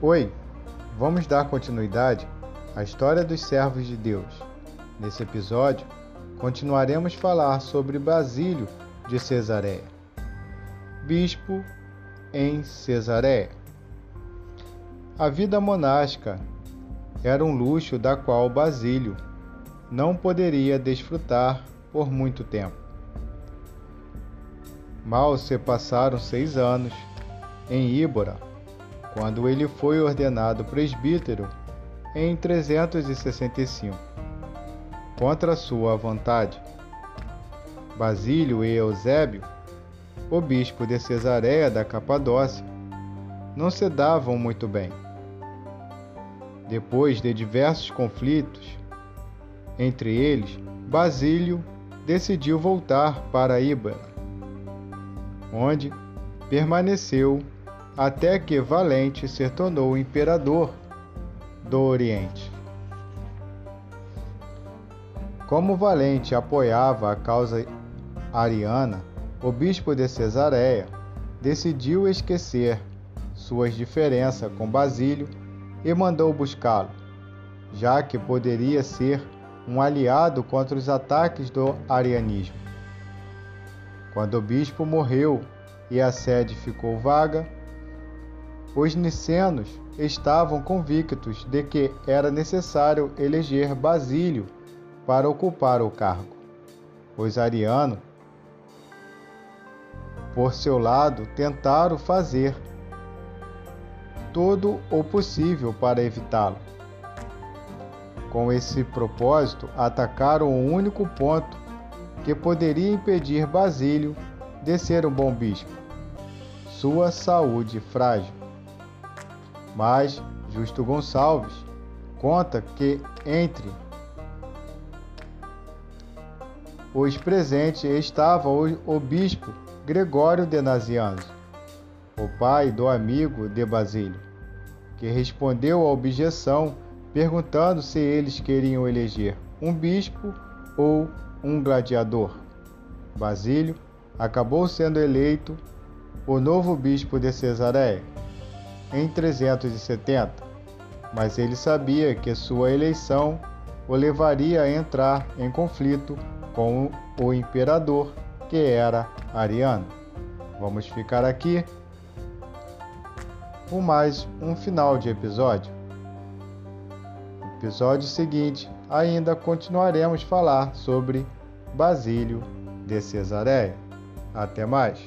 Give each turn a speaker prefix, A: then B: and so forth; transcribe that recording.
A: Oi, vamos dar continuidade à história dos servos de Deus. Nesse episódio, continuaremos falar sobre Basílio de Cesareia, bispo em Cesareia. A vida monástica era um luxo da qual Basílio não poderia desfrutar por muito tempo. Mal se passaram seis anos em Íbora, quando ele foi ordenado presbítero em 365, contra sua vontade. Basílio e Eusébio, o bispo de Cesareia da Capadócia, não se davam muito bem. Depois de diversos conflitos entre eles, Basílio decidiu voltar para Íbara, onde permaneceu até que Valente se tornou imperador do Oriente. Como Valente apoiava a causa ariana, o bispo de Cesareia decidiu esquecer suas diferenças com Basílio e mandou buscá-lo, já que poderia ser um aliado contra os ataques do arianismo. Quando o bispo morreu e a sede ficou vaga, os nicenos estavam convictos de que era necessário eleger Basílio para ocupar o cargo. Os arianos, por seu lado, tentaram fazer todo o possível para evitá-lo. Com esse propósito, atacaram o único ponto que poderia impedir Basílio de ser um bom bispo: sua saúde frágil. Mas Justo Gonçalves conta que entre os presentes estava o bispo Gregório de Nazianzo, o pai do amigo de Basílio, que respondeu à objeção perguntando se eles queriam eleger um bispo ou um gladiador. Basílio acabou sendo eleito o novo bispo de Cesareia em 370, mas ele sabia que sua eleição o levaria a entrar em conflito com o imperador, que era Ariano. Vamos ficar aqui com mais um final de episódio. No episódio seguinte, ainda continuaremos falar sobre Basílio de Cesareia. Até mais!